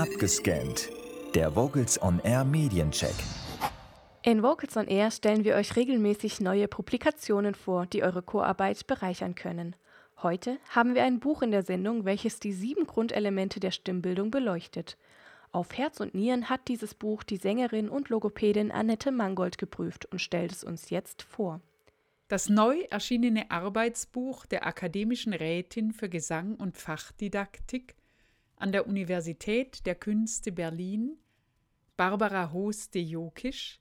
Abgescannt. Der Vocals on Air Mediencheck. In Vocals on Air stellen wir euch regelmäßig neue Publikationen vor, die eure Chorarbeit bereichern können. Heute haben wir ein Buch in der Sendung, welches die sieben Grundelemente der Stimmbildung beleuchtet. Auf Herz und Nieren hat dieses Buch die Sängerin und Logopädin Annette Mangold geprüft und stellt es uns jetzt vor. Das neu erschienene Arbeitsbuch der Akademischen Rätin für Gesang und Fachdidaktik an der Universität der Künste Berlin, Barbara Hoos de Jokisch,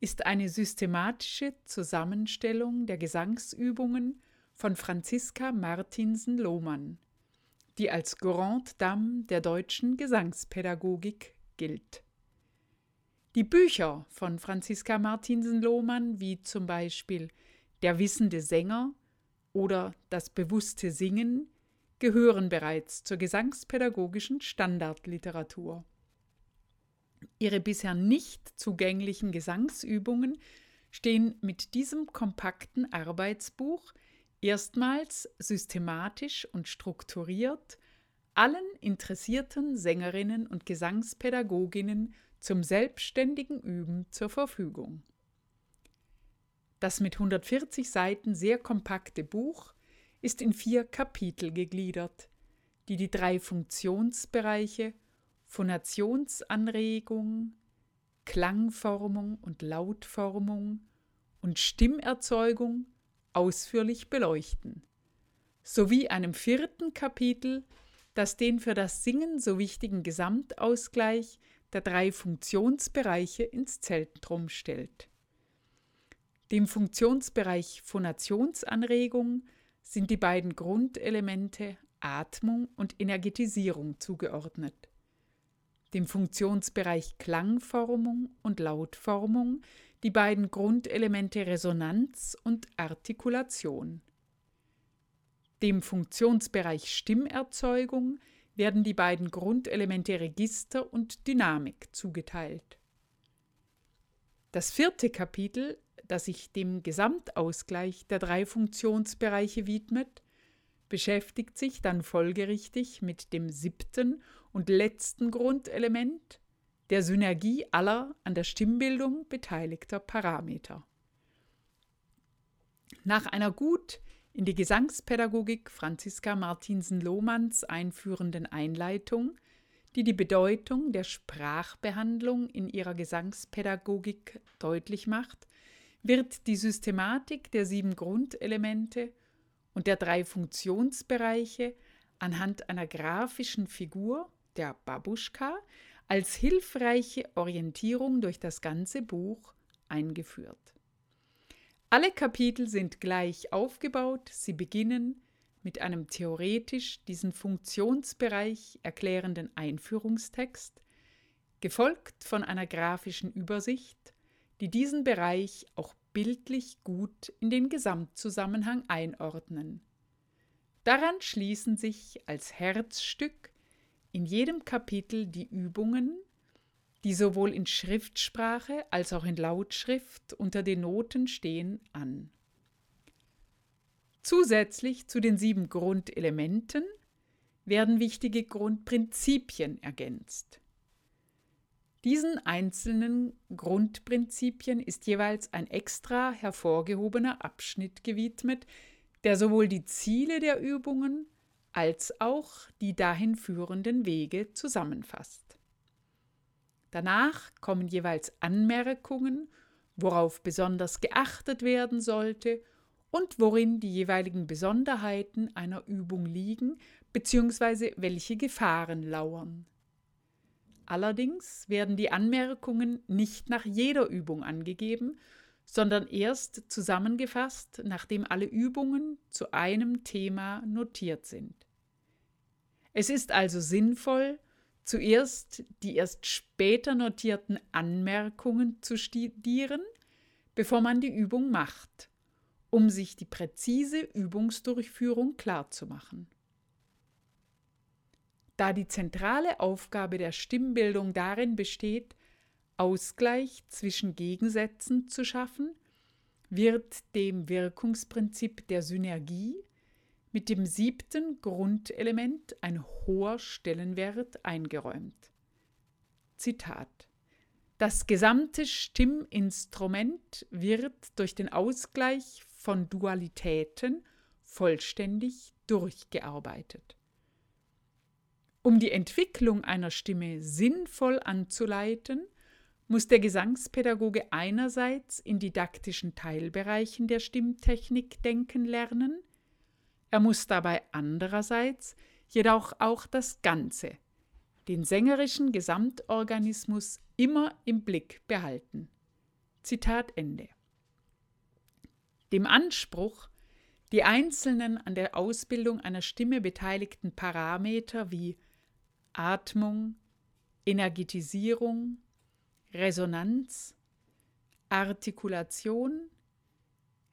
ist eine systematische Zusammenstellung der Gesangsübungen von Franziska Martinsen-Lohmann, die als Grande Dame der deutschen Gesangspädagogik gilt. Die Bücher von Franziska Martinsen-Lohmann, wie zum Beispiel Der wissende Sänger oder Das bewusste Singen, gehören bereits zur gesangspädagogischen Standardliteratur. Ihre bisher nicht zugänglichen Gesangsübungen stehen mit diesem kompakten Arbeitsbuch erstmals systematisch und strukturiert allen interessierten Sängerinnen und Gesangspädagoginnen zum selbstständigen Üben zur Verfügung. Das mit 140 Seiten sehr kompakte Buch ist in vier Kapitel gegliedert, die die drei Funktionsbereiche Phonationsanregung, Klangformung und Lautformung und Stimmerzeugung ausführlich beleuchten, sowie einem vierten Kapitel, das den für das Singen so wichtigen Gesamtausgleich der drei Funktionsbereiche ins Zentrum stellt. Dem Funktionsbereich Phonationsanregung sind die beiden Grundelemente Atmung und Energetisierung zugeordnet. Dem Funktionsbereich Klangformung und Lautformung die beiden Grundelemente Resonanz und Artikulation. Dem Funktionsbereich Stimmerzeugung werden die beiden Grundelemente Register und Dynamik zugeteilt. Das vierte Kapitel das sich dem Gesamtausgleich der drei Funktionsbereiche widmet, beschäftigt sich dann folgerichtig mit dem siebten und letzten Grundelement, der Synergie aller an der Stimmbildung beteiligter Parameter. Nach einer gut in die Gesangspädagogik Franziska Martinsen-Lohmanns einführenden Einleitung, die die Bedeutung der Sprachbehandlung in ihrer Gesangspädagogik deutlich macht, wird die Systematik der sieben Grundelemente und der drei Funktionsbereiche anhand einer grafischen Figur, der Babuschka, als hilfreiche Orientierung durch das ganze Buch eingeführt. Alle Kapitel sind gleich aufgebaut, sie beginnen mit einem theoretisch diesen Funktionsbereich erklärenden Einführungstext, gefolgt von einer grafischen Übersicht die diesen Bereich auch bildlich gut in den Gesamtzusammenhang einordnen. Daran schließen sich als Herzstück in jedem Kapitel die Übungen, die sowohl in Schriftsprache als auch in Lautschrift unter den Noten stehen, an. Zusätzlich zu den sieben Grundelementen werden wichtige Grundprinzipien ergänzt. Diesen einzelnen Grundprinzipien ist jeweils ein extra hervorgehobener Abschnitt gewidmet, der sowohl die Ziele der Übungen als auch die dahin führenden Wege zusammenfasst. Danach kommen jeweils Anmerkungen, worauf besonders geachtet werden sollte und worin die jeweiligen Besonderheiten einer Übung liegen bzw. welche Gefahren lauern. Allerdings werden die Anmerkungen nicht nach jeder Übung angegeben, sondern erst zusammengefasst, nachdem alle Übungen zu einem Thema notiert sind. Es ist also sinnvoll, zuerst die erst später notierten Anmerkungen zu studieren, bevor man die Übung macht, um sich die präzise Übungsdurchführung klarzumachen. Da die zentrale Aufgabe der Stimmbildung darin besteht, Ausgleich zwischen Gegensätzen zu schaffen, wird dem Wirkungsprinzip der Synergie mit dem siebten Grundelement ein hoher Stellenwert eingeräumt. Zitat Das gesamte Stimminstrument wird durch den Ausgleich von Dualitäten vollständig durchgearbeitet. Um die Entwicklung einer Stimme sinnvoll anzuleiten, muss der Gesangspädagoge einerseits in didaktischen Teilbereichen der Stimmtechnik denken lernen, er muss dabei andererseits jedoch auch das Ganze, den sängerischen Gesamtorganismus immer im Blick behalten. Zitat Ende. Dem Anspruch, die einzelnen an der Ausbildung einer Stimme beteiligten Parameter wie Atmung, Energetisierung, Resonanz, Artikulation,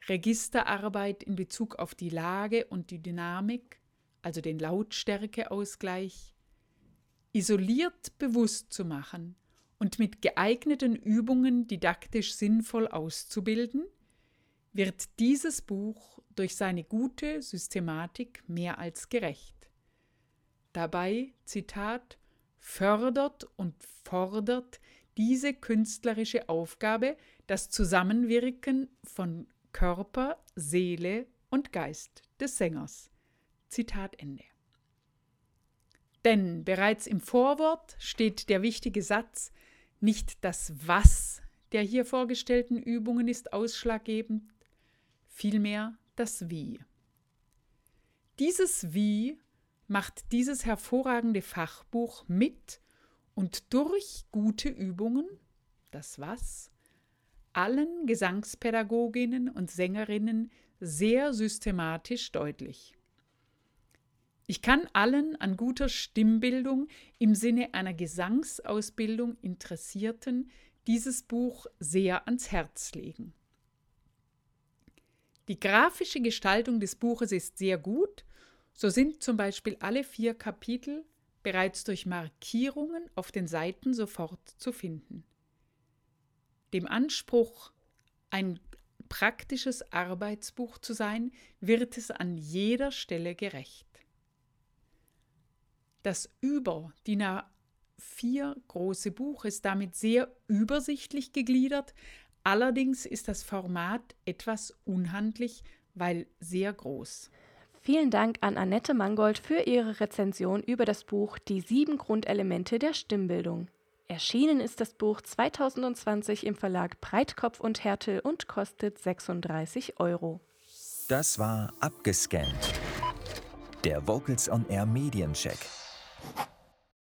Registerarbeit in Bezug auf die Lage und die Dynamik, also den Lautstärkeausgleich, isoliert bewusst zu machen und mit geeigneten Übungen didaktisch sinnvoll auszubilden, wird dieses Buch durch seine gute Systematik mehr als gerecht. Dabei, Zitat, fördert und fordert diese künstlerische Aufgabe das Zusammenwirken von Körper, Seele und Geist des Sängers. Zitat Ende. Denn bereits im Vorwort steht der wichtige Satz, nicht das Was der hier vorgestellten Übungen ist ausschlaggebend, vielmehr das Wie. Dieses Wie macht dieses hervorragende Fachbuch mit und durch gute Übungen, das Was, allen Gesangspädagoginnen und Sängerinnen sehr systematisch deutlich. Ich kann allen an guter Stimmbildung im Sinne einer Gesangsausbildung Interessierten dieses Buch sehr ans Herz legen. Die grafische Gestaltung des Buches ist sehr gut, so sind zum Beispiel alle vier Kapitel bereits durch Markierungen auf den Seiten sofort zu finden. Dem Anspruch, ein praktisches Arbeitsbuch zu sein, wird es an jeder Stelle gerecht. Das über DIN A4 große Buch ist damit sehr übersichtlich gegliedert, allerdings ist das Format etwas unhandlich, weil sehr groß. Vielen Dank an Annette Mangold für ihre Rezension über das Buch Die sieben Grundelemente der Stimmbildung. Erschienen ist das Buch 2020 im Verlag Breitkopf und Härte und kostet 36 Euro. Das war abgescannt. Der Vocals on Air Mediencheck.